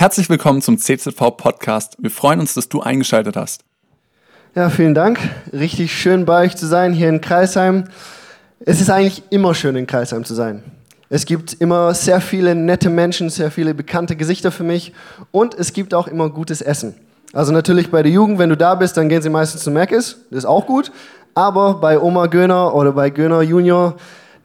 Herzlich willkommen zum CZV Podcast. Wir freuen uns, dass du eingeschaltet hast. Ja, vielen Dank. Richtig schön bei euch zu sein hier in Kreisheim. Es ist eigentlich immer schön in Kreisheim zu sein. Es gibt immer sehr viele nette Menschen, sehr viele bekannte Gesichter für mich und es gibt auch immer gutes Essen. Also natürlich bei der Jugend, wenn du da bist, dann gehen sie meistens zu Mc's, das ist auch gut. Aber bei Oma Göner oder bei Göner Junior,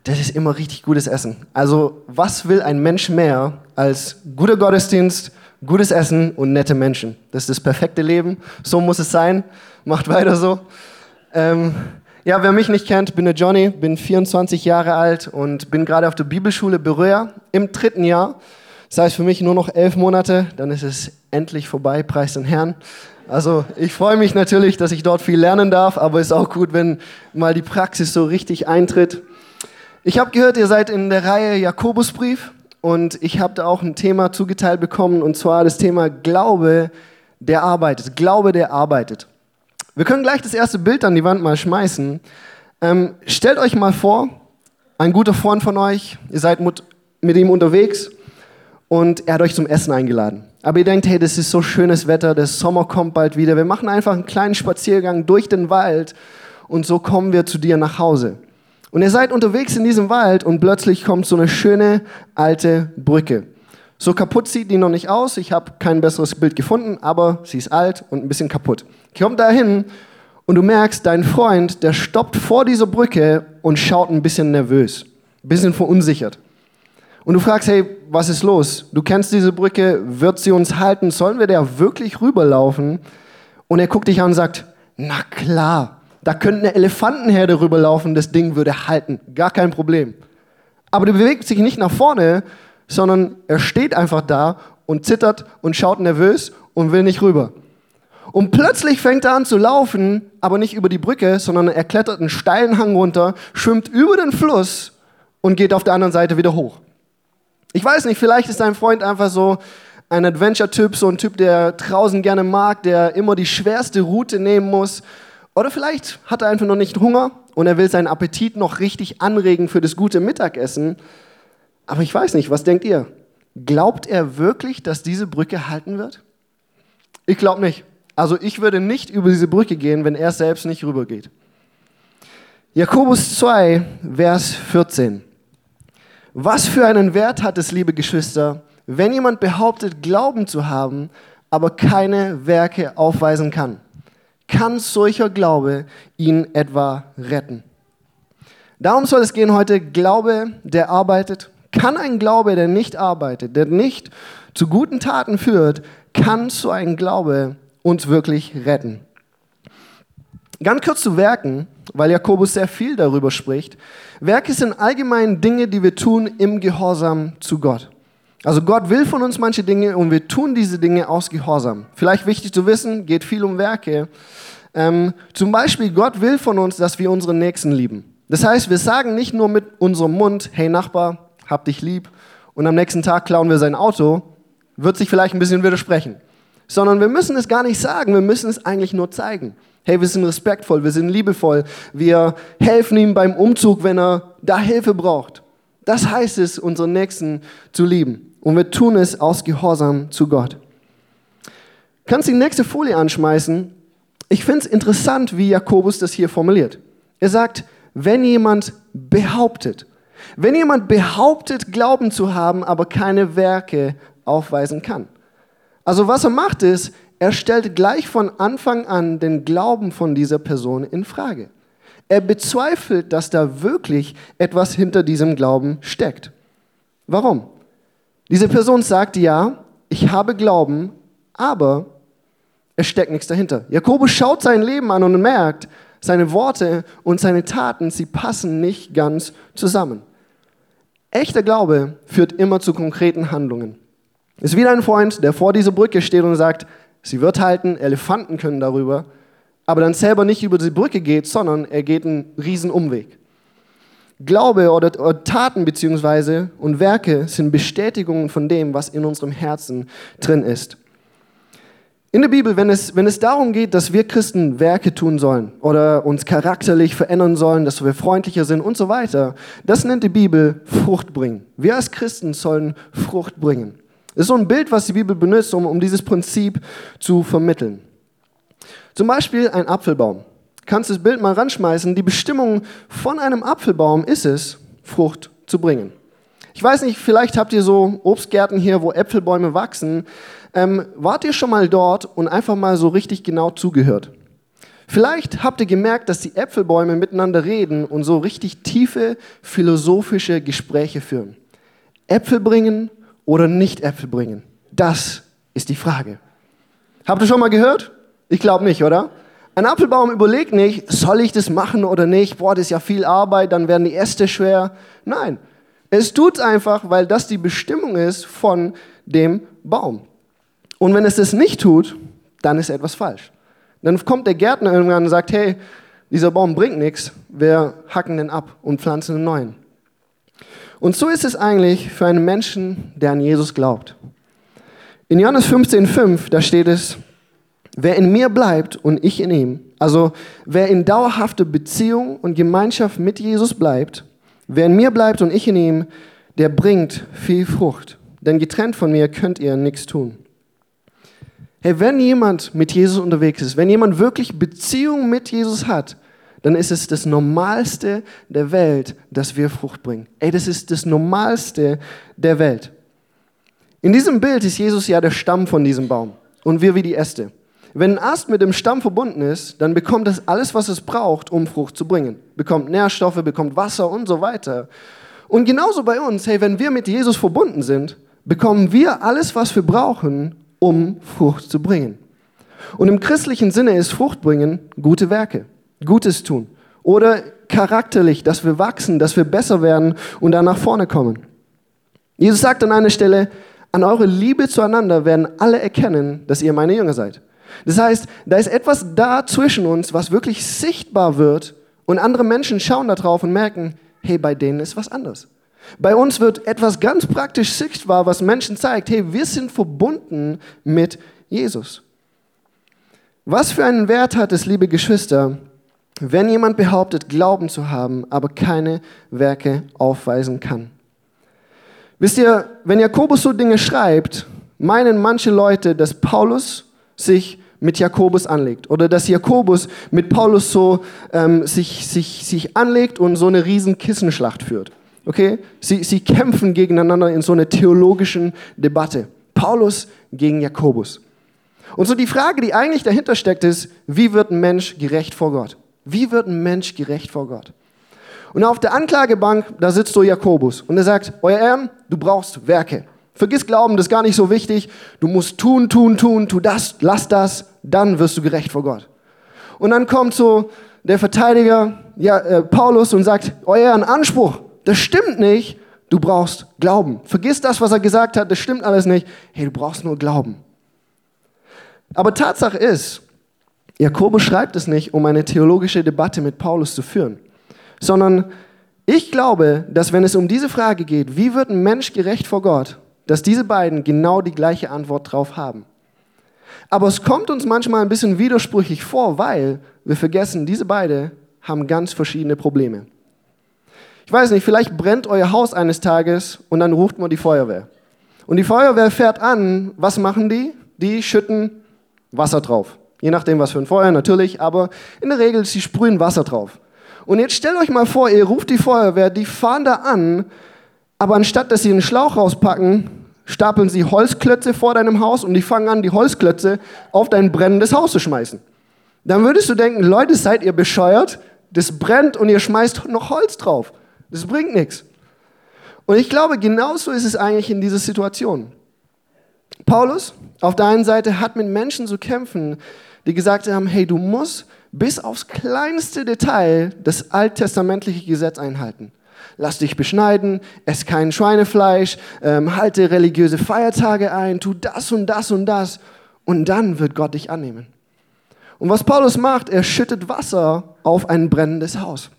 das ist immer richtig gutes Essen. Also was will ein Mensch mehr als guter Gottesdienst, gutes Essen und nette Menschen? Das ist das perfekte Leben. So muss es sein. Macht weiter so. Ähm, ja, wer mich nicht kennt, bin der Johnny, bin 24 Jahre alt und bin gerade auf der Bibelschule Beröa im dritten Jahr. Das heißt für mich nur noch elf Monate, dann ist es endlich vorbei, preis den Herrn. Also ich freue mich natürlich, dass ich dort viel lernen darf, aber es ist auch gut, wenn mal die Praxis so richtig eintritt. Ich habe gehört, ihr seid in der Reihe Jakobusbrief und ich habe da auch ein Thema zugeteilt bekommen und zwar das Thema Glaube, der arbeitet. Glaube, der arbeitet. Wir können gleich das erste Bild an die Wand mal schmeißen. Ähm, stellt euch mal vor, ein guter Freund von euch, ihr seid mit ihm unterwegs und er hat euch zum Essen eingeladen. Aber ihr denkt, hey, das ist so schönes Wetter, der Sommer kommt bald wieder. Wir machen einfach einen kleinen Spaziergang durch den Wald und so kommen wir zu dir nach Hause. Und ihr seid unterwegs in diesem Wald und plötzlich kommt so eine schöne alte Brücke. So kaputt sieht die noch nicht aus. Ich habe kein besseres Bild gefunden, aber sie ist alt und ein bisschen kaputt. Ich komme da hin und du merkst, dein Freund, der stoppt vor dieser Brücke und schaut ein bisschen nervös, ein bisschen verunsichert. Und du fragst, hey, was ist los? Du kennst diese Brücke, wird sie uns halten? Sollen wir da wirklich rüberlaufen? Und er guckt dich an und sagt, na klar, da könnte eine Elefantenherde rüberlaufen, das Ding würde halten. Gar kein Problem. Aber der bewegt sich nicht nach vorne, sondern er steht einfach da und zittert und schaut nervös und will nicht rüber. Und plötzlich fängt er an zu laufen, aber nicht über die Brücke, sondern er klettert einen steilen Hang runter, schwimmt über den Fluss und geht auf der anderen Seite wieder hoch. Ich weiß nicht, vielleicht ist dein Freund einfach so ein Adventure-Typ, so ein Typ, der draußen gerne mag, der immer die schwerste Route nehmen muss oder vielleicht hat er einfach noch nicht Hunger und er will seinen Appetit noch richtig anregen für das gute Mittagessen. Aber ich weiß nicht, was denkt ihr? Glaubt er wirklich, dass diese Brücke halten wird? Ich glaube nicht. Also ich würde nicht über diese Brücke gehen, wenn er selbst nicht rübergeht. Jakobus 2, Vers 14. Was für einen Wert hat es, liebe Geschwister, wenn jemand behauptet, Glauben zu haben, aber keine Werke aufweisen kann? Kann solcher Glaube ihn etwa retten? Darum soll es gehen heute, Glaube, der arbeitet. Kann ein Glaube, der nicht arbeitet, der nicht zu guten Taten führt, kann so ein Glaube uns wirklich retten? Ganz kurz zu Werken, weil Jakobus sehr viel darüber spricht. Werke sind allgemein Dinge, die wir tun im Gehorsam zu Gott. Also Gott will von uns manche Dinge und wir tun diese Dinge aus Gehorsam. Vielleicht wichtig zu wissen, geht viel um Werke. Ähm, zum Beispiel, Gott will von uns, dass wir unseren Nächsten lieben. Das heißt, wir sagen nicht nur mit unserem Mund, hey Nachbar, hab dich lieb, und am nächsten Tag klauen wir sein Auto, wird sich vielleicht ein bisschen widersprechen. Sondern wir müssen es gar nicht sagen, wir müssen es eigentlich nur zeigen. Hey, wir sind respektvoll, wir sind liebevoll, wir helfen ihm beim Umzug, wenn er da Hilfe braucht. Das heißt es, unseren Nächsten zu lieben. Und wir tun es aus Gehorsam zu Gott. Kannst du die nächste Folie anschmeißen? Ich finde es interessant, wie Jakobus das hier formuliert. Er sagt, wenn jemand behauptet, wenn jemand behauptet, Glauben zu haben, aber keine Werke aufweisen kann. Also was er macht ist, er stellt gleich von Anfang an den Glauben von dieser Person in Frage. Er bezweifelt, dass da wirklich etwas hinter diesem Glauben steckt. Warum? Diese Person sagt, ja, ich habe Glauben, aber es steckt nichts dahinter. Jakobus schaut sein Leben an und merkt, seine Worte und seine Taten, sie passen nicht ganz zusammen. Echter Glaube führt immer zu konkreten Handlungen. Es ist wieder ein Freund, der vor dieser Brücke steht und sagt, sie wird halten, Elefanten können darüber, aber dann selber nicht über die Brücke geht, sondern er geht einen riesen Umweg. Glaube oder, oder Taten beziehungsweise und Werke sind Bestätigungen von dem, was in unserem Herzen drin ist. In der Bibel, wenn es, wenn es darum geht, dass wir Christen Werke tun sollen oder uns charakterlich verändern sollen, dass wir freundlicher sind und so weiter, das nennt die Bibel Frucht bringen. Wir als Christen sollen Frucht bringen. Das ist so ein Bild, was die Bibel benutzt, um, um dieses Prinzip zu vermitteln. Zum Beispiel ein Apfelbaum. Kannst das Bild mal ranschmeißen. Die Bestimmung von einem Apfelbaum ist es, Frucht zu bringen. Ich weiß nicht, vielleicht habt ihr so Obstgärten hier, wo Äpfelbäume wachsen. Ähm, wart ihr schon mal dort und einfach mal so richtig genau zugehört? Vielleicht habt ihr gemerkt, dass die Äpfelbäume miteinander reden und so richtig tiefe philosophische Gespräche führen. Äpfel bringen oder nicht Äpfel bringen? Das ist die Frage. Habt ihr schon mal gehört? Ich glaube nicht, oder? Ein Apfelbaum überlegt nicht, soll ich das machen oder nicht? Boah, das ist ja viel Arbeit, dann werden die Äste schwer. Nein, es tut einfach, weil das die Bestimmung ist von dem Baum. Und wenn es das nicht tut, dann ist etwas falsch. Dann kommt der Gärtner irgendwann und sagt, hey, dieser Baum bringt nichts, wir hacken den ab und pflanzen einen neuen. Und so ist es eigentlich für einen Menschen, der an Jesus glaubt. In Johannes 15,5, da steht es, wer in mir bleibt und ich in ihm, also wer in dauerhafter Beziehung und Gemeinschaft mit Jesus bleibt, Wer in mir bleibt und ich in ihm, der bringt viel Frucht. Denn getrennt von mir könnt ihr nichts tun. Hey, wenn jemand mit Jesus unterwegs ist, wenn jemand wirklich Beziehung mit Jesus hat, dann ist es das Normalste der Welt, dass wir Frucht bringen. Ey, das ist das Normalste der Welt. In diesem Bild ist Jesus ja der Stamm von diesem Baum und wir wie die Äste. Wenn ein Ast mit dem Stamm verbunden ist, dann bekommt es alles, was es braucht, um Frucht zu bringen. Bekommt Nährstoffe, bekommt Wasser und so weiter. Und genauso bei uns, hey, wenn wir mit Jesus verbunden sind, bekommen wir alles, was wir brauchen, um Frucht zu bringen. Und im christlichen Sinne ist Frucht bringen gute Werke, Gutes tun. Oder charakterlich, dass wir wachsen, dass wir besser werden und dann nach vorne kommen. Jesus sagt an einer Stelle, an eure Liebe zueinander werden alle erkennen, dass ihr meine Jünger seid. Das heißt, da ist etwas da zwischen uns, was wirklich sichtbar wird und andere Menschen schauen da drauf und merken, hey, bei denen ist was anderes. Bei uns wird etwas ganz praktisch sichtbar, was Menschen zeigt, hey, wir sind verbunden mit Jesus. Was für einen Wert hat es, liebe Geschwister, wenn jemand behauptet, Glauben zu haben, aber keine Werke aufweisen kann? Wisst ihr, wenn Jakobus so Dinge schreibt, meinen manche Leute, dass Paulus sich mit Jakobus anlegt. Oder dass Jakobus mit Paulus so ähm, sich, sich, sich anlegt und so eine riesen Kissenschlacht führt. Okay? Sie, sie kämpfen gegeneinander in so einer theologischen Debatte. Paulus gegen Jakobus. Und so die Frage, die eigentlich dahinter steckt, ist, wie wird ein Mensch gerecht vor Gott? Wie wird ein Mensch gerecht vor Gott? Und auf der Anklagebank, da sitzt so Jakobus und er sagt, Euer Ehren, du brauchst Werke. Vergiss Glauben, das ist gar nicht so wichtig. Du musst tun, tun, tun, tu das, lass das, dann wirst du gerecht vor Gott. Und dann kommt so der Verteidiger, ja, äh, Paulus, und sagt, euer oh Anspruch, das stimmt nicht, du brauchst Glauben. Vergiss das, was er gesagt hat, das stimmt alles nicht. Hey, du brauchst nur Glauben. Aber Tatsache ist, Jakobus schreibt es nicht, um eine theologische Debatte mit Paulus zu führen, sondern ich glaube, dass wenn es um diese Frage geht, wie wird ein Mensch gerecht vor Gott, dass diese beiden genau die gleiche Antwort drauf haben. Aber es kommt uns manchmal ein bisschen widersprüchlich vor, weil wir vergessen, diese beiden haben ganz verschiedene Probleme. Ich weiß nicht, vielleicht brennt euer Haus eines Tages und dann ruft man die Feuerwehr. Und die Feuerwehr fährt an, was machen die? Die schütten Wasser drauf. Je nachdem, was für ein Feuer natürlich, aber in der Regel, sie sprühen Wasser drauf. Und jetzt stellt euch mal vor, ihr ruft die Feuerwehr, die fahren da an aber anstatt dass sie einen Schlauch rauspacken, stapeln sie Holzklötze vor deinem Haus und die fangen an, die Holzklötze auf dein brennendes Haus zu schmeißen. Dann würdest du denken, Leute, seid ihr bescheuert? Das brennt und ihr schmeißt noch Holz drauf. Das bringt nichts. Und ich glaube, genauso ist es eigentlich in dieser Situation. Paulus auf der einen Seite hat mit Menschen zu kämpfen, die gesagt haben, hey, du musst bis aufs kleinste Detail das alttestamentliche Gesetz einhalten lass dich beschneiden, ess kein Schweinefleisch, ähm, halte religiöse Feiertage ein, tu das und das und das und dann wird Gott dich annehmen. Und was Paulus macht, er schüttet Wasser auf ein brennendes Haus.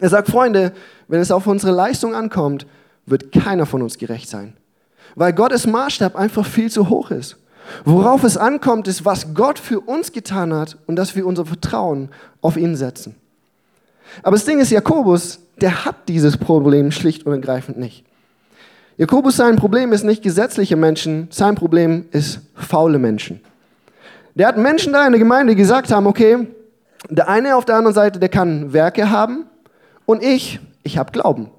Er sagt, Freunde, wenn es auf unsere Leistung ankommt, wird keiner von uns gerecht sein. Weil Gottes Maßstab einfach viel zu hoch ist. Worauf es ankommt, ist, was Gott für uns getan hat und dass wir unser Vertrauen auf ihn setzen. Aber das Ding ist, Jakobus, der hat dieses Problem schlicht und ergreifend nicht. Jakobus, sein Problem ist nicht gesetzliche Menschen, sein Problem ist faule Menschen. Der hat Menschen da in der Gemeinde gesagt haben, okay, der eine auf der anderen Seite, der kann Werke haben und ich, ich habe Glauben.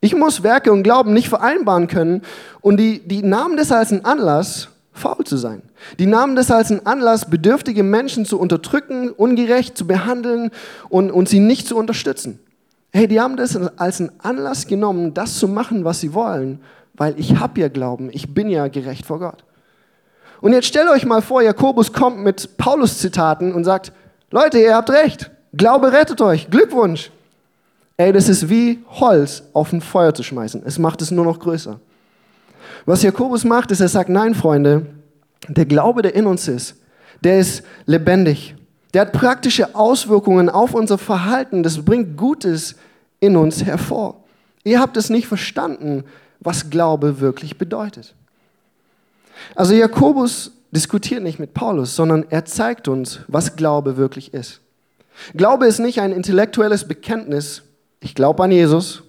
Ich muss Werke und Glauben nicht vereinbaren können und die, die nahmen das als einen Anlass, faul zu sein. Die nahmen das als einen Anlass, bedürftige Menschen zu unterdrücken, ungerecht zu behandeln und, und sie nicht zu unterstützen. Hey, die haben das als einen Anlass genommen, das zu machen, was sie wollen, weil ich habe ja Glauben, ich bin ja gerecht vor Gott. Und jetzt stellt euch mal vor, Jakobus kommt mit Paulus-Zitaten und sagt, Leute, ihr habt recht, Glaube rettet euch, Glückwunsch. Ey, das ist wie Holz auf ein Feuer zu schmeißen. Es macht es nur noch größer. Was Jakobus macht, ist, er sagt, nein, Freunde, der Glaube, der in uns ist, der ist lebendig. Der hat praktische Auswirkungen auf unser Verhalten. Das bringt Gutes in uns hervor. Ihr habt es nicht verstanden, was Glaube wirklich bedeutet. Also Jakobus diskutiert nicht mit Paulus, sondern er zeigt uns, was Glaube wirklich ist. Glaube ist nicht ein intellektuelles Bekenntnis, ich glaube an Jesus,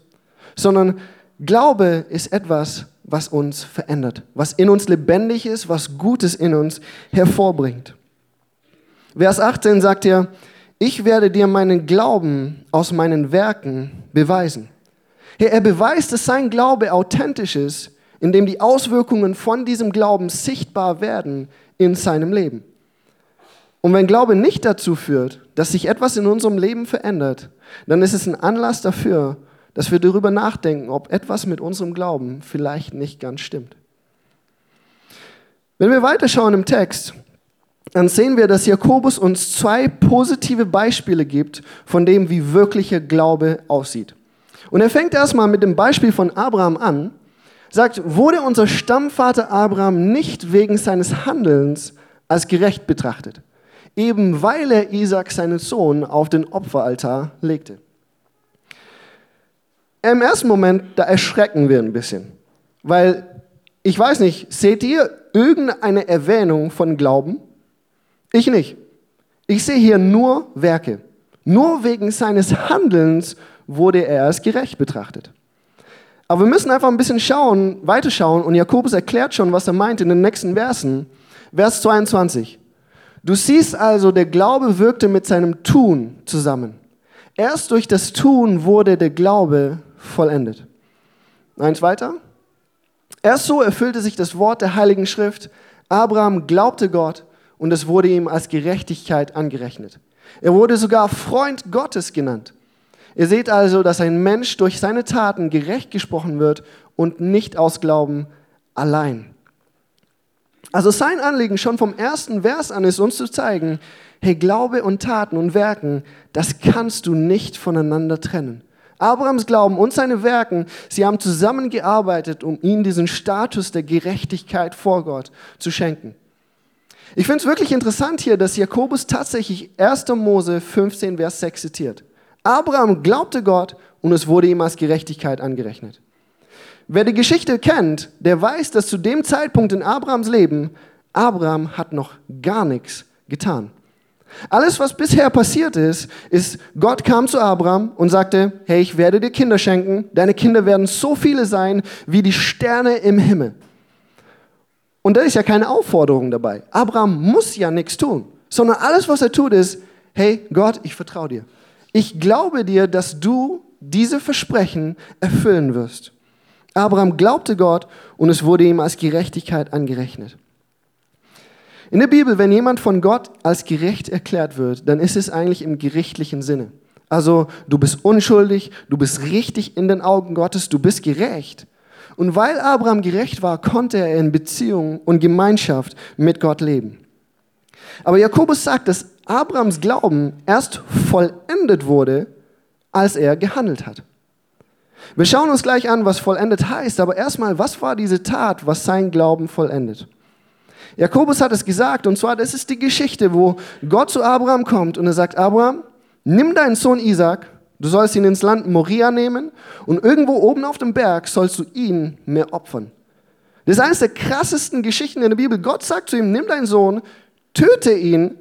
sondern Glaube ist etwas, was uns verändert, was in uns lebendig ist, was Gutes in uns hervorbringt. Vers 18 sagt er, ich werde dir meinen Glauben aus meinen Werken beweisen. Er beweist, dass sein Glaube authentisch ist, indem die Auswirkungen von diesem Glauben sichtbar werden in seinem Leben. Und wenn Glaube nicht dazu führt, dass sich etwas in unserem Leben verändert, dann ist es ein Anlass dafür, dass wir darüber nachdenken, ob etwas mit unserem Glauben vielleicht nicht ganz stimmt. Wenn wir weiterschauen im Text, dann sehen wir, dass Jakobus uns zwei positive Beispiele gibt von dem, wie wirklicher Glaube aussieht. Und er fängt erstmal mit dem Beispiel von Abraham an, sagt, wurde unser Stammvater Abraham nicht wegen seines Handelns als gerecht betrachtet, eben weil er Isaac, seinen Sohn, auf den Opferaltar legte. Im ersten Moment, da erschrecken wir ein bisschen. Weil, ich weiß nicht, seht ihr irgendeine Erwähnung von Glauben? Ich nicht. Ich sehe hier nur Werke. Nur wegen seines Handelns wurde er als gerecht betrachtet. Aber wir müssen einfach ein bisschen schauen, weiterschauen und Jakobus erklärt schon, was er meint in den nächsten Versen. Vers 22. Du siehst also, der Glaube wirkte mit seinem Tun zusammen. Erst durch das Tun wurde der Glaube vollendet. Eins weiter. Erst so erfüllte sich das Wort der Heiligen Schrift. Abraham glaubte Gott und es wurde ihm als Gerechtigkeit angerechnet. Er wurde sogar Freund Gottes genannt. Ihr seht also, dass ein Mensch durch seine Taten gerecht gesprochen wird und nicht aus Glauben allein. Also sein Anliegen schon vom ersten Vers an ist uns zu zeigen, hey, Glaube und Taten und Werken, das kannst du nicht voneinander trennen. Abrahams Glauben und seine Werken, sie haben zusammengearbeitet, um ihm diesen Status der Gerechtigkeit vor Gott zu schenken. Ich finde es wirklich interessant hier, dass Jakobus tatsächlich 1. Mose 15, Vers 6 zitiert. Abraham glaubte Gott und es wurde ihm als Gerechtigkeit angerechnet. Wer die Geschichte kennt, der weiß, dass zu dem Zeitpunkt in Abrahams Leben Abraham hat noch gar nichts getan. Alles, was bisher passiert ist, ist, Gott kam zu Abraham und sagte, hey, ich werde dir Kinder schenken, deine Kinder werden so viele sein wie die Sterne im Himmel. Und da ist ja keine Aufforderung dabei. Abraham muss ja nichts tun, sondern alles, was er tut, ist, hey Gott, ich vertraue dir. Ich glaube dir, dass du diese Versprechen erfüllen wirst. Abraham glaubte Gott und es wurde ihm als Gerechtigkeit angerechnet. In der Bibel, wenn jemand von Gott als gerecht erklärt wird, dann ist es eigentlich im gerichtlichen Sinne. Also du bist unschuldig, du bist richtig in den Augen Gottes, du bist gerecht. Und weil Abraham gerecht war, konnte er in Beziehung und Gemeinschaft mit Gott leben. Aber Jakobus sagt, dass Abrahams Glauben erst vollendet wurde, als er gehandelt hat. Wir schauen uns gleich an, was vollendet heißt, aber erstmal, was war diese Tat, was sein Glauben vollendet? Jakobus hat es gesagt, und zwar, das ist die Geschichte, wo Gott zu Abraham kommt und er sagt, Abraham, nimm deinen Sohn Isaac, du sollst ihn ins Land Moria nehmen und irgendwo oben auf dem Berg sollst du ihn mir opfern. Das ist eines der krassesten Geschichten in der Bibel. Gott sagt zu ihm, nimm deinen Sohn, töte ihn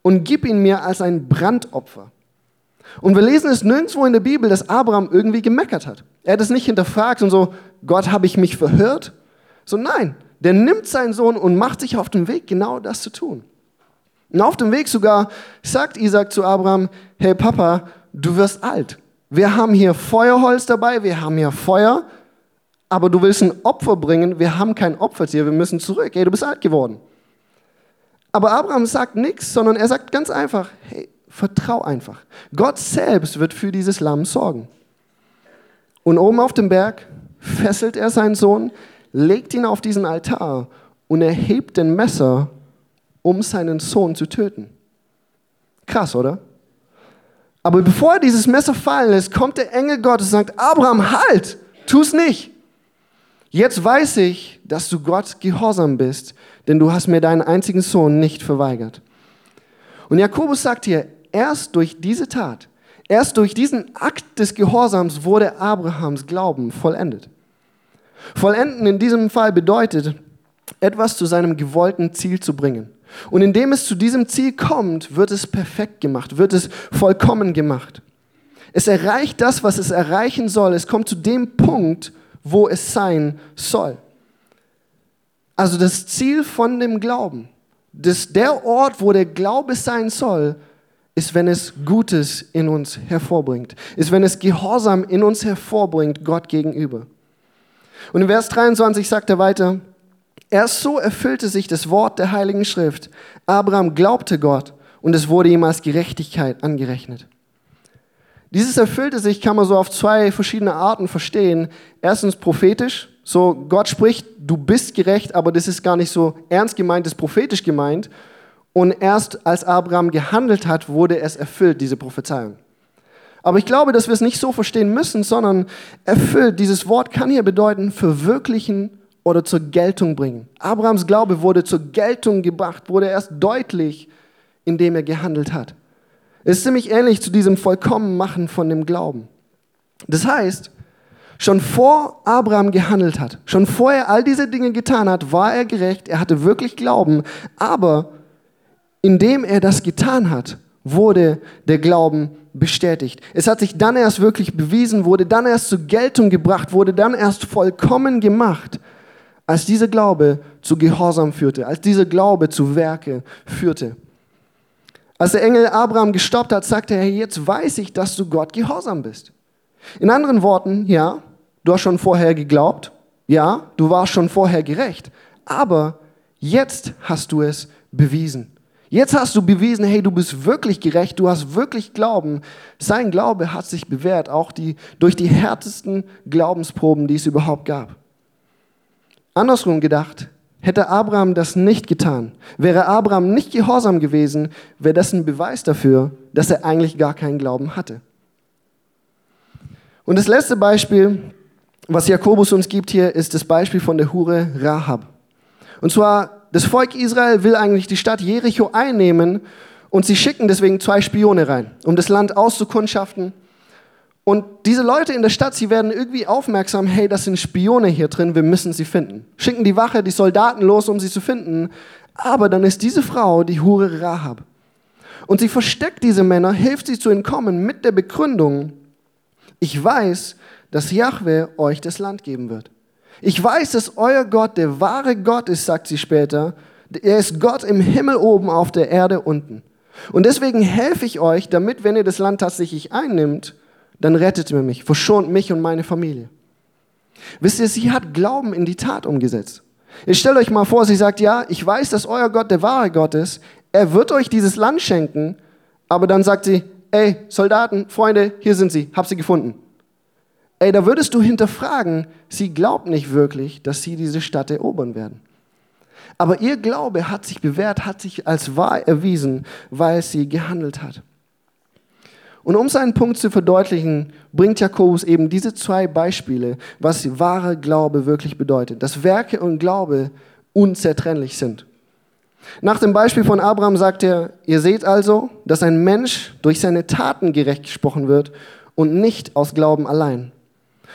und gib ihn mir als ein Brandopfer. Und wir lesen es nirgendwo in der Bibel, dass Abraham irgendwie gemeckert hat. Er hat es nicht hinterfragt und so, Gott, habe ich mich verhört? So nein, der nimmt seinen Sohn und macht sich auf den Weg, genau das zu tun. Und auf dem Weg sogar sagt Isaac zu Abraham, hey Papa, du wirst alt. Wir haben hier Feuerholz dabei, wir haben hier Feuer, aber du willst ein Opfer bringen, wir haben kein Opfertier, wir müssen zurück. Hey, du bist alt geworden. Aber Abraham sagt nichts, sondern er sagt ganz einfach, hey, vertrau einfach. Gott selbst wird für dieses Lamm sorgen. Und oben auf dem Berg fesselt er seinen Sohn, legt ihn auf diesen Altar und erhebt den Messer, um seinen Sohn zu töten. Krass, oder? Aber bevor er dieses Messer fallen lässt, kommt der Engel Gottes und sagt, Abraham, halt, tu es nicht. Jetzt weiß ich, dass du Gott gehorsam bist, denn du hast mir deinen einzigen Sohn nicht verweigert. Und Jakobus sagt hier, erst durch diese Tat, erst durch diesen Akt des Gehorsams wurde Abrahams Glauben vollendet. Vollenden in diesem Fall bedeutet, etwas zu seinem gewollten Ziel zu bringen. Und indem es zu diesem Ziel kommt, wird es perfekt gemacht, wird es vollkommen gemacht. Es erreicht das, was es erreichen soll. Es kommt zu dem Punkt, wo es sein soll. Also das Ziel von dem Glauben, das, der Ort, wo der Glaube sein soll, ist, wenn es Gutes in uns hervorbringt, ist, wenn es Gehorsam in uns hervorbringt, Gott gegenüber. Und in Vers 23 sagt er weiter, erst so erfüllte sich das Wort der Heiligen Schrift. Abraham glaubte Gott und es wurde ihm als Gerechtigkeit angerechnet. Dieses erfüllte sich kann man so auf zwei verschiedene Arten verstehen. Erstens prophetisch, so Gott spricht, du bist gerecht, aber das ist gar nicht so ernst gemeint, das ist prophetisch gemeint. Und erst als Abraham gehandelt hat, wurde es erfüllt, diese Prophezeiung. Aber ich glaube, dass wir es nicht so verstehen müssen, sondern erfüllt. Dieses Wort kann hier bedeuten, verwirklichen oder zur Geltung bringen. Abrahams Glaube wurde zur Geltung gebracht, wurde erst deutlich, indem er gehandelt hat. Es ist ziemlich ähnlich zu diesem Vollkommenmachen von dem Glauben. Das heißt, schon vor Abraham gehandelt hat, schon vorher all diese Dinge getan hat, war er gerecht, er hatte wirklich Glauben, aber indem er das getan hat, wurde der Glauben bestätigt. Es hat sich dann erst wirklich bewiesen, wurde dann erst zur Geltung gebracht, wurde dann erst vollkommen gemacht, als dieser Glaube zu Gehorsam führte, als dieser Glaube zu Werke führte. Als der Engel Abraham gestoppt hat, sagte er, jetzt weiß ich, dass du Gott gehorsam bist. In anderen Worten, ja, du hast schon vorher geglaubt, ja, du warst schon vorher gerecht, aber jetzt hast du es bewiesen. Jetzt hast du bewiesen, hey, du bist wirklich gerecht, du hast wirklich Glauben. Sein Glaube hat sich bewährt, auch die, durch die härtesten Glaubensproben, die es überhaupt gab. Andersrum gedacht, hätte Abraham das nicht getan, wäre Abraham nicht gehorsam gewesen, wäre das ein Beweis dafür, dass er eigentlich gar keinen Glauben hatte. Und das letzte Beispiel, was Jakobus uns gibt hier, ist das Beispiel von der Hure Rahab. Und zwar das Volk Israel will eigentlich die Stadt Jericho einnehmen und sie schicken deswegen zwei Spione rein, um das Land auszukundschaften. Und diese Leute in der Stadt, sie werden irgendwie aufmerksam, hey, das sind Spione hier drin, wir müssen sie finden. Schicken die Wache, die Soldaten los, um sie zu finden. Aber dann ist diese Frau die Hure Rahab. Und sie versteckt diese Männer, hilft sie zu entkommen mit der Begründung, ich weiß, dass Yahweh euch das Land geben wird. Ich weiß, dass euer Gott der wahre Gott ist, sagt sie später. Er ist Gott im Himmel oben, auf der Erde unten. Und deswegen helfe ich euch, damit, wenn ihr das Land tatsächlich einnimmt, dann rettet ihr mich, verschont mich und meine Familie. Wisst ihr, sie hat Glauben in die Tat umgesetzt. Ihr stellt euch mal vor, sie sagt, ja, ich weiß, dass euer Gott der wahre Gott ist. Er wird euch dieses Land schenken. Aber dann sagt sie, ey, Soldaten, Freunde, hier sind sie, hab sie gefunden. Ey, da würdest du hinterfragen, sie glaubt nicht wirklich, dass sie diese Stadt erobern werden. Aber ihr Glaube hat sich bewährt, hat sich als wahr erwiesen, weil sie gehandelt hat. Und um seinen Punkt zu verdeutlichen, bringt Jakobus eben diese zwei Beispiele, was wahre Glaube wirklich bedeutet. Dass Werke und Glaube unzertrennlich sind. Nach dem Beispiel von Abraham sagt er, ihr seht also, dass ein Mensch durch seine Taten gerecht gesprochen wird und nicht aus Glauben allein.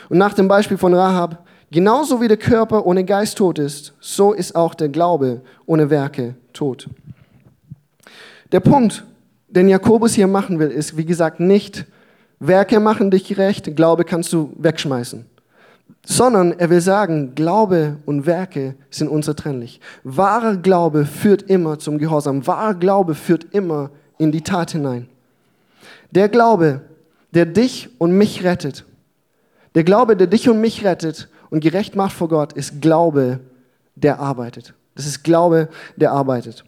Und nach dem Beispiel von Rahab, genauso wie der Körper ohne Geist tot ist, so ist auch der Glaube ohne Werke tot. Der Punkt, den Jakobus hier machen will, ist, wie gesagt, nicht, Werke machen dich gerecht, Glaube kannst du wegschmeißen. sondern er will sagen, Glaube und Werke sind unzertrennlich. Wahrer Glaube führt immer zum Gehorsam. Wahrer Glaube führt immer in die Tat hinein. Der Glaube, der dich und mich rettet, der Glaube, der dich und mich rettet und gerecht macht vor Gott, ist Glaube, der arbeitet. Das ist Glaube, der arbeitet.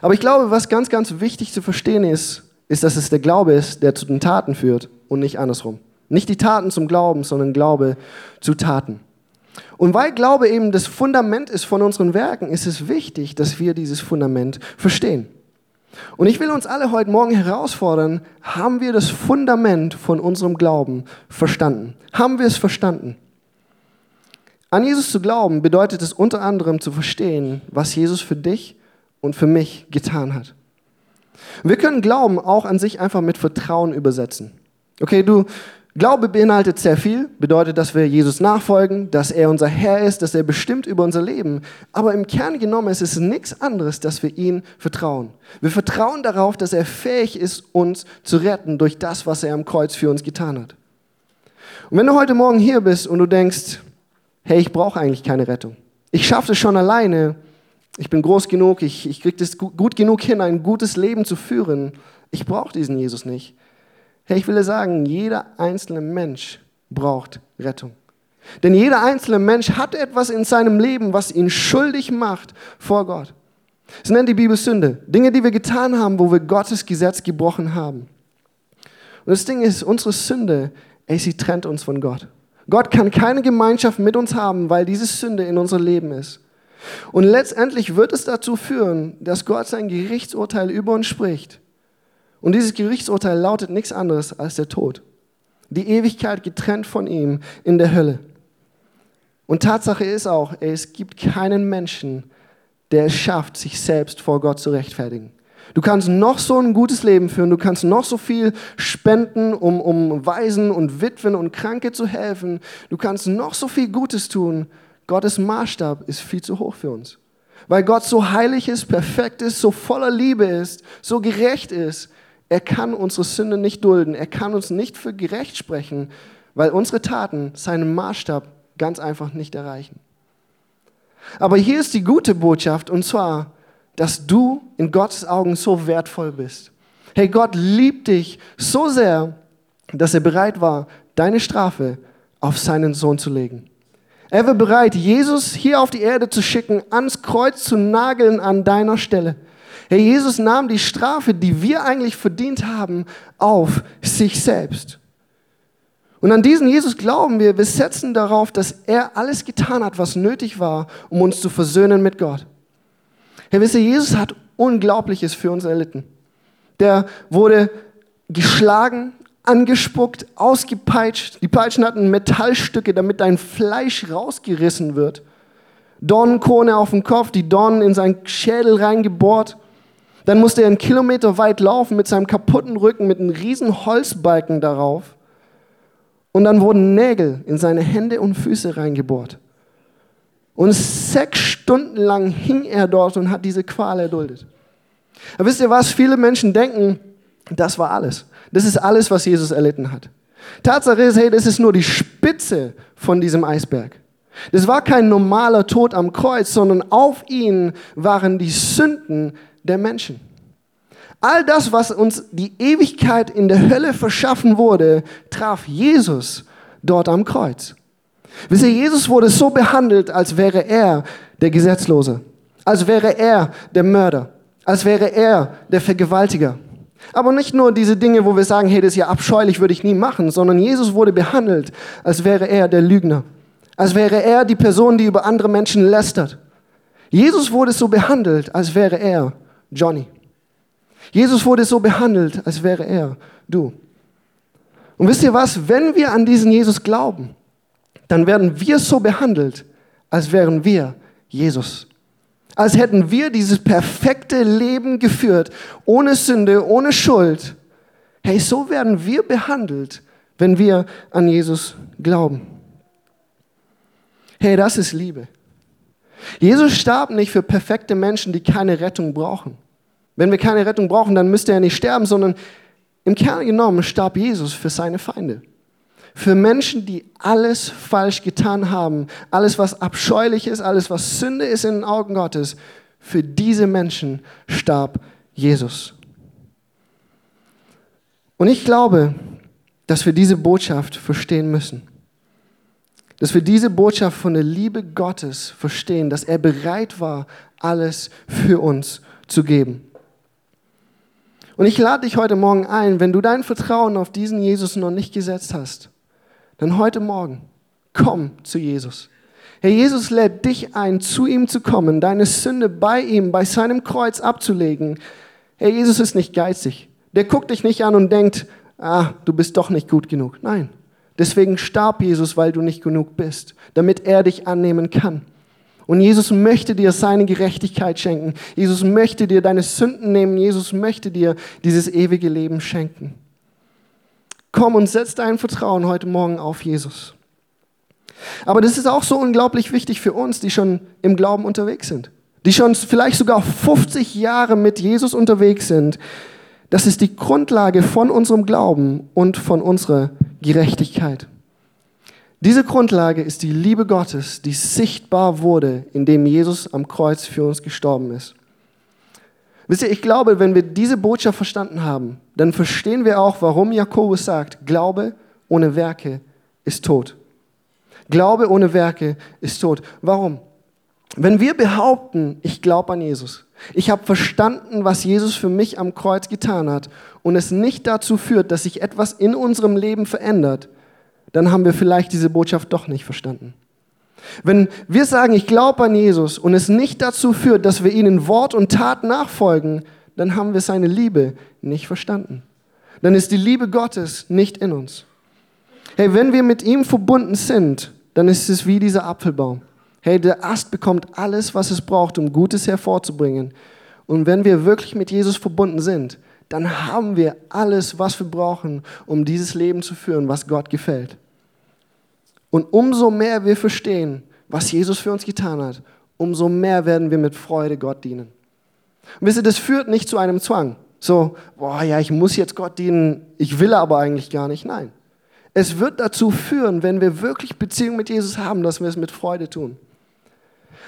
Aber ich glaube, was ganz, ganz wichtig zu verstehen ist, ist, dass es der Glaube ist, der zu den Taten führt und nicht andersrum. Nicht die Taten zum Glauben, sondern Glaube zu Taten. Und weil Glaube eben das Fundament ist von unseren Werken, ist es wichtig, dass wir dieses Fundament verstehen. Und ich will uns alle heute Morgen herausfordern, haben wir das Fundament von unserem Glauben verstanden? Haben wir es verstanden? An Jesus zu glauben bedeutet es unter anderem zu verstehen, was Jesus für dich und für mich getan hat. Wir können Glauben auch an sich einfach mit Vertrauen übersetzen. Okay, du, Glaube beinhaltet sehr viel, bedeutet, dass wir Jesus nachfolgen, dass er unser Herr ist, dass er bestimmt über unser Leben. Aber im Kern genommen ist es nichts anderes, dass wir ihm vertrauen. Wir vertrauen darauf, dass er fähig ist, uns zu retten durch das, was er am Kreuz für uns getan hat. Und wenn du heute Morgen hier bist und du denkst, hey, ich brauche eigentlich keine Rettung. Ich schaffe es schon alleine. Ich bin groß genug, ich, ich kriege das gut genug hin, ein gutes Leben zu führen. Ich brauche diesen Jesus nicht. Hey, ich will dir sagen, jeder einzelne Mensch braucht Rettung. Denn jeder einzelne Mensch hat etwas in seinem Leben, was ihn schuldig macht vor Gott. Es nennt die Bibel Sünde. Dinge, die wir getan haben, wo wir Gottes Gesetz gebrochen haben. Und das Ding ist, unsere Sünde, ey, sie trennt uns von Gott. Gott kann keine Gemeinschaft mit uns haben, weil diese Sünde in unser Leben ist. Und letztendlich wird es dazu führen, dass Gott sein Gerichtsurteil über uns spricht. Und dieses Gerichtsurteil lautet nichts anderes als der Tod. Die Ewigkeit getrennt von ihm in der Hölle. Und Tatsache ist auch, es gibt keinen Menschen, der es schafft, sich selbst vor Gott zu rechtfertigen. Du kannst noch so ein gutes Leben führen, du kannst noch so viel spenden, um, um Waisen und Witwen und Kranke zu helfen. Du kannst noch so viel Gutes tun. Gottes Maßstab ist viel zu hoch für uns. Weil Gott so heilig ist, perfekt ist, so voller Liebe ist, so gerecht ist. Er kann unsere Sünde nicht dulden. Er kann uns nicht für gerecht sprechen, weil unsere Taten seinen Maßstab ganz einfach nicht erreichen. Aber hier ist die gute Botschaft und zwar, dass du in Gottes Augen so wertvoll bist. Hey, Gott liebt dich so sehr, dass er bereit war, deine Strafe auf seinen Sohn zu legen. Er war bereit, Jesus hier auf die Erde zu schicken, ans Kreuz zu nageln an deiner Stelle. Hey, Jesus nahm die Strafe, die wir eigentlich verdient haben, auf sich selbst. Und an diesen Jesus glauben wir, wir setzen darauf, dass er alles getan hat, was nötig war, um uns zu versöhnen mit Gott. Herr, wisst ihr, Jesus hat Unglaubliches für uns erlitten. Der wurde geschlagen, angespuckt, ausgepeitscht. Die Peitschen hatten Metallstücke, damit dein Fleisch rausgerissen wird. Dornenkrone auf dem Kopf, die Dornen in seinen Schädel reingebohrt. Dann musste er einen Kilometer weit laufen mit seinem kaputten Rücken, mit einem riesen Holzbalken darauf. Und dann wurden Nägel in seine Hände und Füße reingebohrt. Und sechs Stunden lang hing er dort und hat diese Qual erduldet. Aber wisst ihr was? Viele Menschen denken, das war alles. Das ist alles, was Jesus erlitten hat. Tatsache ist, hey, das ist nur die Spitze von diesem Eisberg. Das war kein normaler Tod am Kreuz, sondern auf ihn waren die Sünden der Menschen. All das, was uns die Ewigkeit in der Hölle verschaffen wurde, traf Jesus dort am Kreuz. Wisst ihr, Jesus wurde so behandelt, als wäre er der Gesetzlose, als wäre er der Mörder, als wäre er der Vergewaltiger. Aber nicht nur diese Dinge, wo wir sagen, hey, das ist ja abscheulich, würde ich nie machen, sondern Jesus wurde behandelt, als wäre er der Lügner, als wäre er die Person, die über andere Menschen lästert. Jesus wurde so behandelt, als wäre er Johnny. Jesus wurde so behandelt, als wäre er du. Und wisst ihr was, wenn wir an diesen Jesus glauben, dann werden wir so behandelt, als wären wir Jesus. Als hätten wir dieses perfekte Leben geführt, ohne Sünde, ohne Schuld. Hey, so werden wir behandelt, wenn wir an Jesus glauben. Hey, das ist Liebe. Jesus starb nicht für perfekte Menschen, die keine Rettung brauchen. Wenn wir keine Rettung brauchen, dann müsste er nicht sterben, sondern im Kern genommen starb Jesus für seine Feinde Für Menschen, die alles falsch getan haben, alles, was abscheulich ist, alles, was Sünde ist in den Augen Gottes, für diese Menschen starb Jesus. Und ich glaube, dass wir diese Botschaft verstehen müssen. Dass wir diese Botschaft von der Liebe Gottes verstehen, dass er bereit war, alles für uns zu geben. Und ich lade dich heute Morgen ein, wenn du dein Vertrauen auf diesen Jesus noch nicht gesetzt hast, dann heute Morgen komm zu Jesus. Herr Jesus lädt dich ein, zu ihm zu kommen, deine Sünde bei ihm, bei seinem Kreuz abzulegen. Herr Jesus ist nicht geizig. Der guckt dich nicht an und denkt, ah, du bist doch nicht gut genug. Nein. Deswegen starb Jesus, weil du nicht genug bist, damit er dich annehmen kann. Und Jesus möchte dir seine Gerechtigkeit schenken. Jesus möchte dir deine Sünden nehmen. Jesus möchte dir dieses ewige Leben schenken. Komm und setz dein Vertrauen heute Morgen auf Jesus. Aber das ist auch so unglaublich wichtig für uns, die schon im Glauben unterwegs sind. Die schon vielleicht sogar 50 Jahre mit Jesus unterwegs sind. Das ist die Grundlage von unserem Glauben und von unserer Gerechtigkeit. Diese Grundlage ist die Liebe Gottes, die sichtbar wurde, indem Jesus am Kreuz für uns gestorben ist. Wisst ihr, ich glaube, wenn wir diese Botschaft verstanden haben, dann verstehen wir auch, warum Jakobus sagt, Glaube ohne Werke ist tot. Glaube ohne Werke ist tot. Warum? Wenn wir behaupten, ich glaube an Jesus, ich habe verstanden, was Jesus für mich am Kreuz getan hat und es nicht dazu führt, dass sich etwas in unserem Leben verändert, dann haben wir vielleicht diese Botschaft doch nicht verstanden. Wenn wir sagen, ich glaube an Jesus und es nicht dazu führt, dass wir ihnen Wort und Tat nachfolgen, dann haben wir seine Liebe nicht verstanden. Dann ist die Liebe Gottes nicht in uns. Hey, wenn wir mit ihm verbunden sind, dann ist es wie dieser Apfelbaum. Hey, der Ast bekommt alles, was es braucht, um Gutes hervorzubringen. Und wenn wir wirklich mit Jesus verbunden sind, dann haben wir alles, was wir brauchen, um dieses Leben zu führen, was Gott gefällt. Und umso mehr wir verstehen, was Jesus für uns getan hat, umso mehr werden wir mit Freude Gott dienen. Und wisst ihr, das führt nicht zu einem Zwang. So, boah, ja, ich muss jetzt Gott dienen, ich will aber eigentlich gar nicht. Nein. Es wird dazu führen, wenn wir wirklich Beziehung mit Jesus haben, dass wir es mit Freude tun.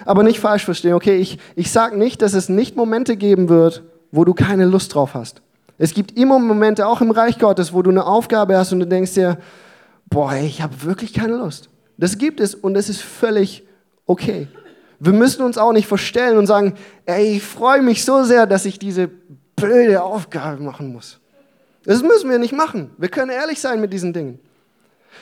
Aber nicht falsch verstehen, okay? Ich, ich sage nicht, dass es nicht Momente geben wird, wo du keine Lust drauf hast. Es gibt immer Momente, auch im Reich Gottes, wo du eine Aufgabe hast und du denkst dir, boah, ich habe wirklich keine Lust. Das gibt es und das ist völlig okay. Wir müssen uns auch nicht verstellen und sagen, ey, ich freue mich so sehr, dass ich diese blöde Aufgabe machen muss. Das müssen wir nicht machen. Wir können ehrlich sein mit diesen Dingen.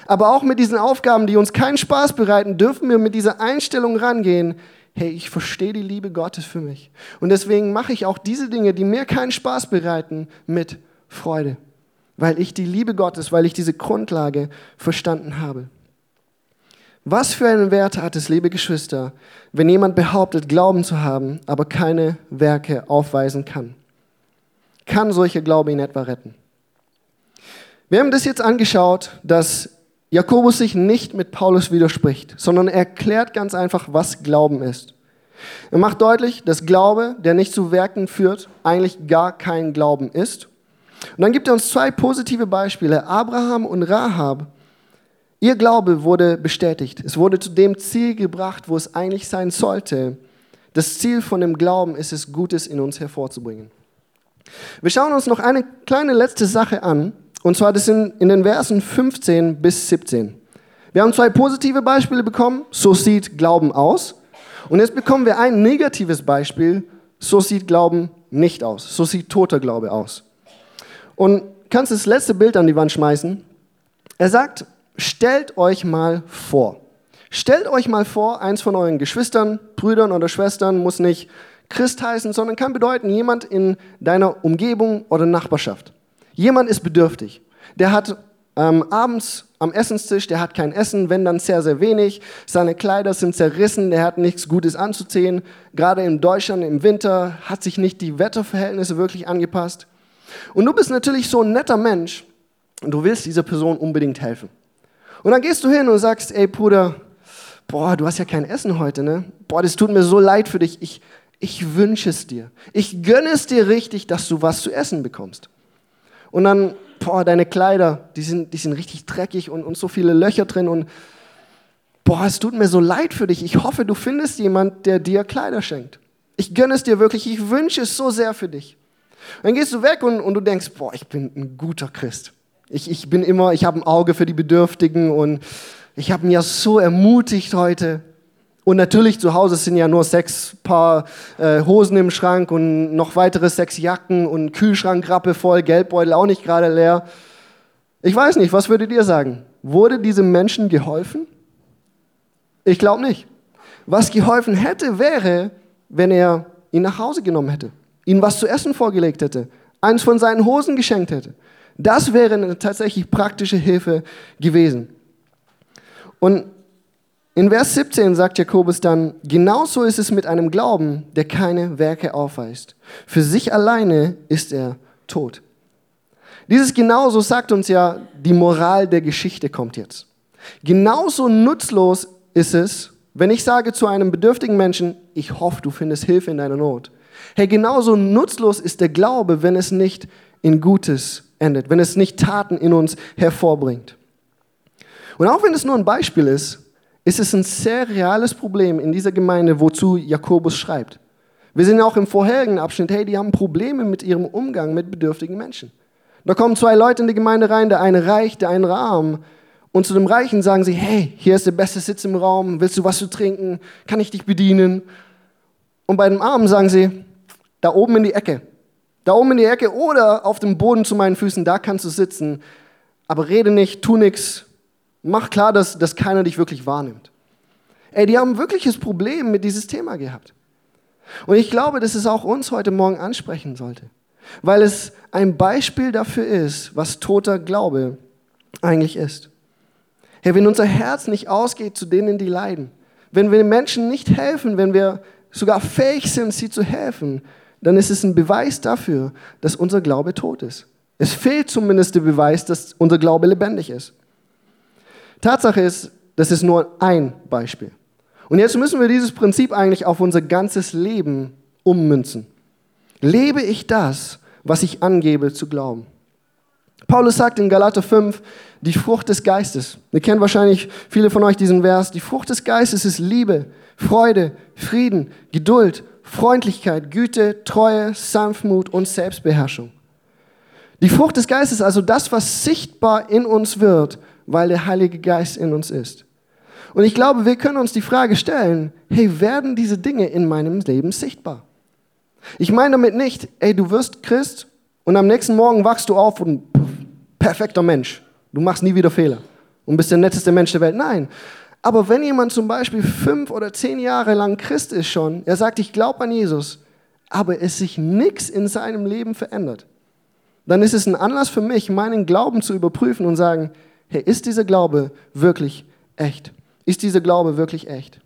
Aber auch mit diesen Aufgaben, die uns keinen Spaß bereiten, dürfen wir mit dieser Einstellung rangehen, hey, ich verstehe die Liebe Gottes für mich. Und deswegen mache ich auch diese Dinge, die mir keinen Spaß bereiten, mit Freude weil ich die Liebe Gottes, weil ich diese Grundlage verstanden habe. Was für einen Wert hat es, liebe Geschwister, wenn jemand behauptet, Glauben zu haben, aber keine Werke aufweisen kann? Kann solcher Glaube ihn etwa retten? Wir haben das jetzt angeschaut, dass Jakobus sich nicht mit Paulus widerspricht, sondern er erklärt ganz einfach, was Glauben ist. Er macht deutlich, dass Glaube, der nicht zu Werken führt, eigentlich gar kein Glauben ist und dann gibt er uns zwei positive Beispiele. Abraham und Rahab. Ihr Glaube wurde bestätigt. Es wurde zu dem Ziel gebracht, wo es eigentlich sein sollte. Das Ziel von dem Glauben ist es, Gutes in uns hervorzubringen. Wir schauen uns noch eine kleine letzte Sache an. Und zwar das sind in den Versen 15 bis 17. Wir haben zwei positive Beispiele bekommen. So sieht Glauben aus. Und jetzt bekommen wir ein negatives Beispiel. So sieht Glauben nicht aus. So sieht toter Glaube aus. Und kannst das letzte Bild an die Wand schmeißen. Er sagt, stellt euch mal vor. Stellt euch mal vor, eins von euren Geschwistern, Brüdern oder Schwestern muss nicht Christ heißen, sondern kann bedeuten, jemand in deiner Umgebung oder Nachbarschaft. Jemand ist bedürftig. Der hat ähm, abends am Essenstisch, der hat kein Essen, wenn dann sehr, sehr wenig. Seine Kleider sind zerrissen, der hat nichts Gutes anzuziehen. Gerade in Deutschland im Winter hat sich nicht die Wetterverhältnisse wirklich angepasst. Und du bist natürlich so ein netter Mensch und du willst dieser Person unbedingt helfen. Und dann gehst du hin und sagst, ey Bruder, boah, du hast ja kein Essen heute, ne? Boah, das tut mir so leid für dich. Ich, ich wünsche es dir. Ich gönne es dir richtig, dass du was zu essen bekommst. Und dann boah, deine Kleider, die sind, die sind richtig dreckig und, und so viele Löcher drin und boah, es tut mir so leid für dich. Ich hoffe, du findest jemand, der dir Kleider schenkt. Ich gönne es dir wirklich, ich wünsche es so sehr für dich. Dann gehst du weg und, und du denkst, boah, ich bin ein guter Christ. Ich, ich bin immer, ich habe ein Auge für die Bedürftigen und ich habe mir so ermutigt heute. Und natürlich zu Hause sind ja nur sechs Paar äh, Hosen im Schrank und noch weitere sechs Jacken und Kühlschrank voll, Geldbeutel auch nicht gerade leer. Ich weiß nicht, was würdet ihr sagen? Wurde diesem Menschen geholfen? Ich glaube nicht. Was geholfen hätte, wäre, wenn er ihn nach Hause genommen hätte, ihm was zu essen vorgelegt hätte, eins von seinen Hosen geschenkt hätte. Das wäre eine tatsächlich praktische Hilfe gewesen. Und in Vers 17 sagt Jakobus dann, genauso ist es mit einem Glauben, der keine Werke aufweist. Für sich alleine ist er tot. Dieses genauso sagt uns ja, die Moral der Geschichte kommt jetzt. Genauso nutzlos ist es, wenn ich sage zu einem bedürftigen Menschen, ich hoffe, du findest Hilfe in deiner Not. Hey, genauso nutzlos ist der Glaube, wenn es nicht in Gutes endet, wenn es nicht Taten in uns hervorbringt. Und auch wenn es nur ein Beispiel ist, ist es ein sehr reales Problem in dieser Gemeinde, wozu Jakobus schreibt. Wir sehen auch im vorherigen Abschnitt, hey, die haben Probleme mit ihrem Umgang mit bedürftigen Menschen. Da kommen zwei Leute in die Gemeinde rein, der eine reich, der andere arm. Und zu dem Reichen sagen sie, hey, hier ist der beste Sitz im Raum, willst du was zu trinken, kann ich dich bedienen? Und bei dem Armen sagen sie, da oben in die Ecke, da oben in die Ecke oder auf dem Boden zu meinen Füßen, da kannst du sitzen. Aber rede nicht, tu nichts. Mach klar, dass, dass keiner dich wirklich wahrnimmt. Ey, die haben ein wirkliches Problem mit dieses Thema gehabt. Und ich glaube, dass es auch uns heute Morgen ansprechen sollte. Weil es ein Beispiel dafür ist, was toter Glaube eigentlich ist. Hey, wenn unser Herz nicht ausgeht zu denen, die leiden, wenn wir den Menschen nicht helfen, wenn wir sogar fähig sind, sie zu helfen, dann ist es ein Beweis dafür, dass unser Glaube tot ist. Es fehlt zumindest der Beweis, dass unser Glaube lebendig ist. Tatsache ist, das ist nur ein Beispiel. Und jetzt müssen wir dieses Prinzip eigentlich auf unser ganzes Leben ummünzen. Lebe ich das, was ich angebe zu glauben? Paulus sagt in Galater 5, die Frucht des Geistes. Ihr kennt wahrscheinlich viele von euch diesen Vers. Die Frucht des Geistes ist Liebe, Freude, Frieden, Geduld, Freundlichkeit, Güte, Treue, Sanftmut und Selbstbeherrschung. Die Frucht des Geistes, also das, was sichtbar in uns wird, weil der Heilige Geist in uns ist. Und ich glaube, wir können uns die Frage stellen, hey, werden diese Dinge in meinem Leben sichtbar? Ich meine damit nicht, ey, du wirst Christ und am nächsten Morgen wachst du auf und perfekter Mensch. Du machst nie wieder Fehler und bist der netteste Mensch der Welt. Nein, aber wenn jemand zum Beispiel fünf oder zehn Jahre lang Christ ist schon, er sagt, ich glaube an Jesus, aber es sich nichts in seinem Leben verändert, dann ist es ein Anlass für mich, meinen Glauben zu überprüfen und sagen, hey, ist dieser Glaube wirklich echt? Ist dieser Glaube wirklich echt?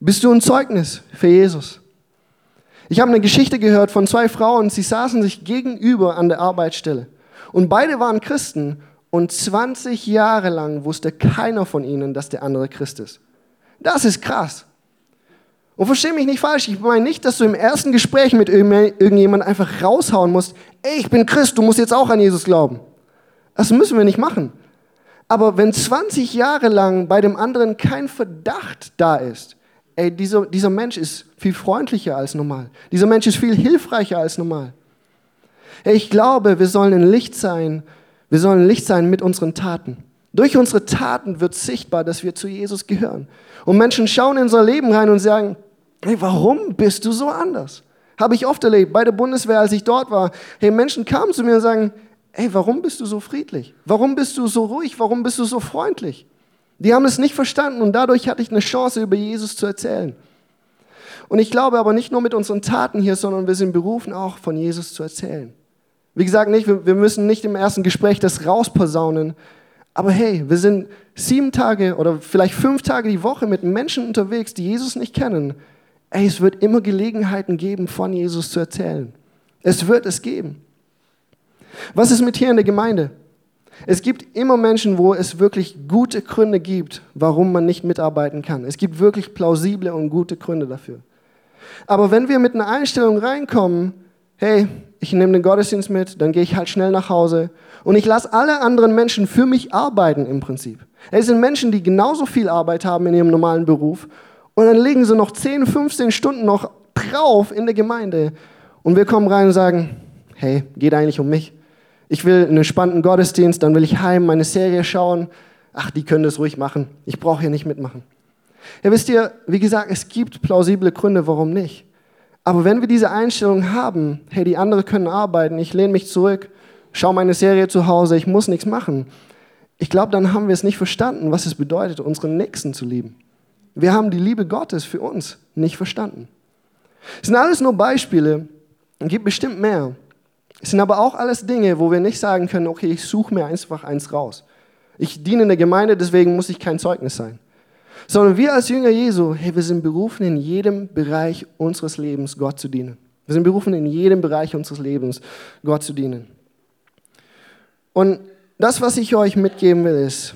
Bist du ein Zeugnis für Jesus? Ich habe eine Geschichte gehört von zwei Frauen, sie saßen sich gegenüber an der Arbeitsstelle. Und beide waren Christen und 20 Jahre lang wusste keiner von ihnen, dass der andere Christ ist. Das ist krass. Und versteh mich nicht falsch, ich meine nicht, dass du im ersten Gespräch mit irgendjemandem einfach raushauen musst, ey, ich bin Christ, du musst jetzt auch an Jesus glauben. Das müssen wir nicht machen. Aber wenn 20 Jahre lang bei dem anderen kein Verdacht da ist, ey, dieser, dieser Mensch ist viel freundlicher als normal. Dieser Mensch ist viel hilfreicher als normal. Ey, ich glaube, wir sollen ein Licht sein wir sollen Licht sein mit unseren Taten. Durch unsere Taten wird sichtbar, dass wir zu Jesus gehören. Und Menschen schauen in unser Leben rein und sagen, hey, warum bist du so anders? Habe ich oft erlebt, bei der Bundeswehr, als ich dort war. Hey, Menschen kamen zu mir und sagen, hey, warum bist du so friedlich? Warum bist du so ruhig? Warum bist du so freundlich? Die haben es nicht verstanden und dadurch hatte ich eine Chance, über Jesus zu erzählen. Und ich glaube aber nicht nur mit unseren Taten hier, sondern wir sind berufen, auch von Jesus zu erzählen. Wie gesagt, nicht, wir müssen nicht im ersten Gespräch das rausposaunen. Aber hey, wir sind sieben Tage oder vielleicht fünf Tage die Woche mit Menschen unterwegs, die Jesus nicht kennen. Ey, es wird immer Gelegenheiten geben, von Jesus zu erzählen. Es wird es geben. Was ist mit hier in der Gemeinde? Es gibt immer Menschen, wo es wirklich gute Gründe gibt, warum man nicht mitarbeiten kann. Es gibt wirklich plausible und gute Gründe dafür. Aber wenn wir mit einer Einstellung reinkommen, hey, ich nehme den Gottesdienst mit, dann gehe ich halt schnell nach Hause und ich lasse alle anderen Menschen für mich arbeiten im Prinzip. Es sind Menschen, die genauso viel Arbeit haben in ihrem normalen Beruf und dann legen sie noch 10, 15 Stunden noch drauf in der Gemeinde und wir kommen rein und sagen, hey, geht eigentlich um mich. Ich will einen spannenden Gottesdienst, dann will ich heim meine Serie schauen. Ach, die können das ruhig machen. Ich brauche hier nicht mitmachen. Ja, wisst ihr, wie gesagt, es gibt plausible Gründe, warum nicht. Aber wenn wir diese Einstellung haben, hey, die anderen können arbeiten, ich lehne mich zurück, schaue meine Serie zu Hause, ich muss nichts machen, ich glaube, dann haben wir es nicht verstanden, was es bedeutet, unseren Nächsten zu lieben. Wir haben die Liebe Gottes für uns nicht verstanden. Es sind alles nur Beispiele, es gibt bestimmt mehr. Es sind aber auch alles Dinge, wo wir nicht sagen können, okay, ich suche mir einfach eins raus. Ich diene in der Gemeinde, deswegen muss ich kein Zeugnis sein sondern wir als Jünger Jesu, hey, wir sind berufen, in jedem Bereich unseres Lebens Gott zu dienen. Wir sind berufen, in jedem Bereich unseres Lebens Gott zu dienen. Und das, was ich euch mitgeben will, ist,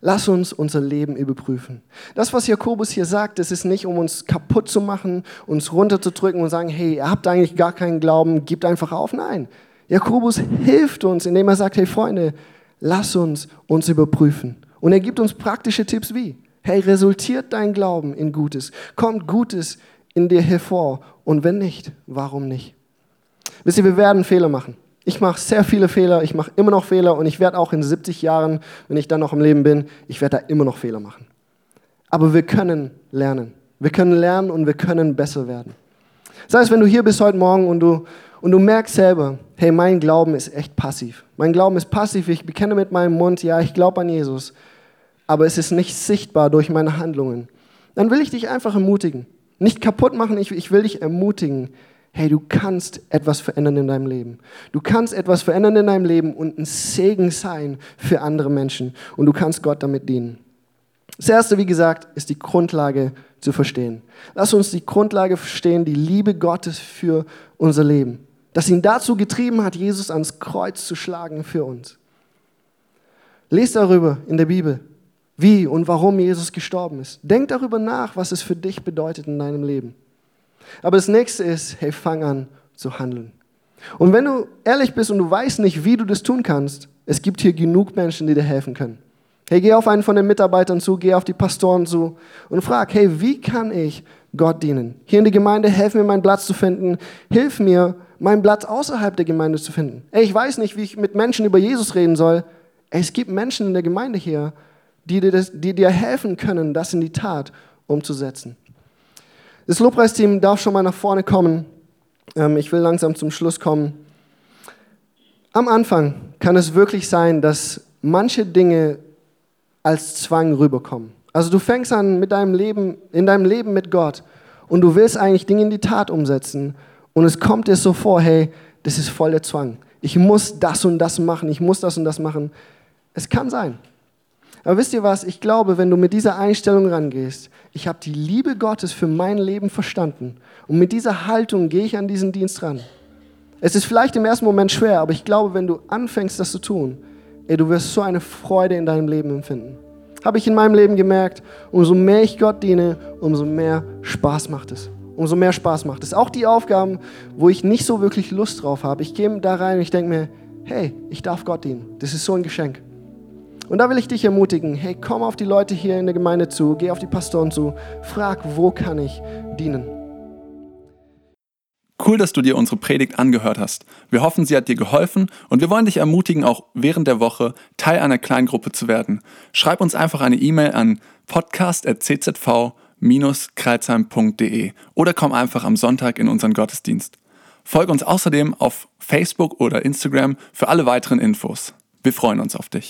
lass uns unser Leben überprüfen. Das, was Jakobus hier sagt, das ist nicht, um uns kaputt zu machen, uns runterzudrücken und sagen, hey, ihr habt eigentlich gar keinen Glauben, gebt einfach auf. Nein, Jakobus hilft uns, indem er sagt, hey Freunde, lass uns uns überprüfen. Und er gibt uns praktische Tipps wie. Hey, resultiert dein Glauben in Gutes? Kommt Gutes in dir hervor? Und wenn nicht, warum nicht? Wisst ihr, wir werden Fehler machen. Ich mache sehr viele Fehler, ich mache immer noch Fehler und ich werde auch in 70 Jahren, wenn ich dann noch im Leben bin, ich werde da immer noch Fehler machen. Aber wir können lernen. Wir können lernen und wir können besser werden. Sei es, wenn du hier bist heute Morgen und du, und du merkst selber, hey, mein Glauben ist echt passiv. Mein Glauben ist passiv, ich bekenne mit meinem Mund, ja, ich glaube an Jesus, aber es ist nicht sichtbar durch meine Handlungen, dann will ich dich einfach ermutigen. Nicht kaputt machen, ich, ich will dich ermutigen. Hey, du kannst etwas verändern in deinem Leben. Du kannst etwas verändern in deinem Leben und ein Segen sein für andere Menschen. Und du kannst Gott damit dienen. Das Erste, wie gesagt, ist die Grundlage zu verstehen. Lass uns die Grundlage verstehen, die Liebe Gottes für unser Leben. Das ihn dazu getrieben hat, Jesus ans Kreuz zu schlagen für uns. Lest darüber in der Bibel wie und warum Jesus gestorben ist. Denk darüber nach, was es für dich bedeutet in deinem Leben. Aber das nächste ist, hey, fang an zu handeln. Und wenn du ehrlich bist und du weißt nicht, wie du das tun kannst, es gibt hier genug Menschen, die dir helfen können. Hey, geh auf einen von den Mitarbeitern zu, geh auf die Pastoren zu und frag, hey, wie kann ich Gott dienen? Hier in der Gemeinde, helf mir, meinen Platz zu finden. Hilf mir, meinen Platz außerhalb der Gemeinde zu finden. Ey, ich weiß nicht, wie ich mit Menschen über Jesus reden soll. Es gibt Menschen in der Gemeinde hier, die dir, das, die dir helfen können, das in die Tat umzusetzen. Das Lobpreisteam darf schon mal nach vorne kommen. Ähm, ich will langsam zum Schluss kommen. Am Anfang kann es wirklich sein, dass manche Dinge als Zwang rüberkommen. Also du fängst an mit deinem Leben, in deinem Leben mit Gott und du willst eigentlich Dinge in die Tat umsetzen und es kommt dir so vor, hey, das ist voll der Zwang. Ich muss das und das machen, ich muss das und das machen. Es kann sein. Aber wisst ihr was? Ich glaube, wenn du mit dieser Einstellung rangehst, ich habe die Liebe Gottes für mein Leben verstanden und mit dieser Haltung gehe ich an diesen Dienst ran. Es ist vielleicht im ersten Moment schwer, aber ich glaube, wenn du anfängst, das zu tun, ey, du wirst so eine Freude in deinem Leben empfinden. Habe ich in meinem Leben gemerkt, umso mehr ich Gott diene, umso mehr Spaß macht es. Umso mehr Spaß macht es. Auch die Aufgaben, wo ich nicht so wirklich Lust drauf habe. Ich gehe da rein und ich denke mir, hey, ich darf Gott dienen. Das ist so ein Geschenk. Und da will ich dich ermutigen, hey, komm auf die Leute hier in der Gemeinde zu, geh auf die Pastoren zu, frag, wo kann ich dienen. Cool, dass du dir unsere Predigt angehört hast. Wir hoffen, sie hat dir geholfen und wir wollen dich ermutigen, auch während der Woche Teil einer Kleingruppe zu werden. Schreib uns einfach eine E-Mail an podcast.czv-kreuzheim.de oder komm einfach am Sonntag in unseren Gottesdienst. Folge uns außerdem auf Facebook oder Instagram für alle weiteren Infos. Wir freuen uns auf dich.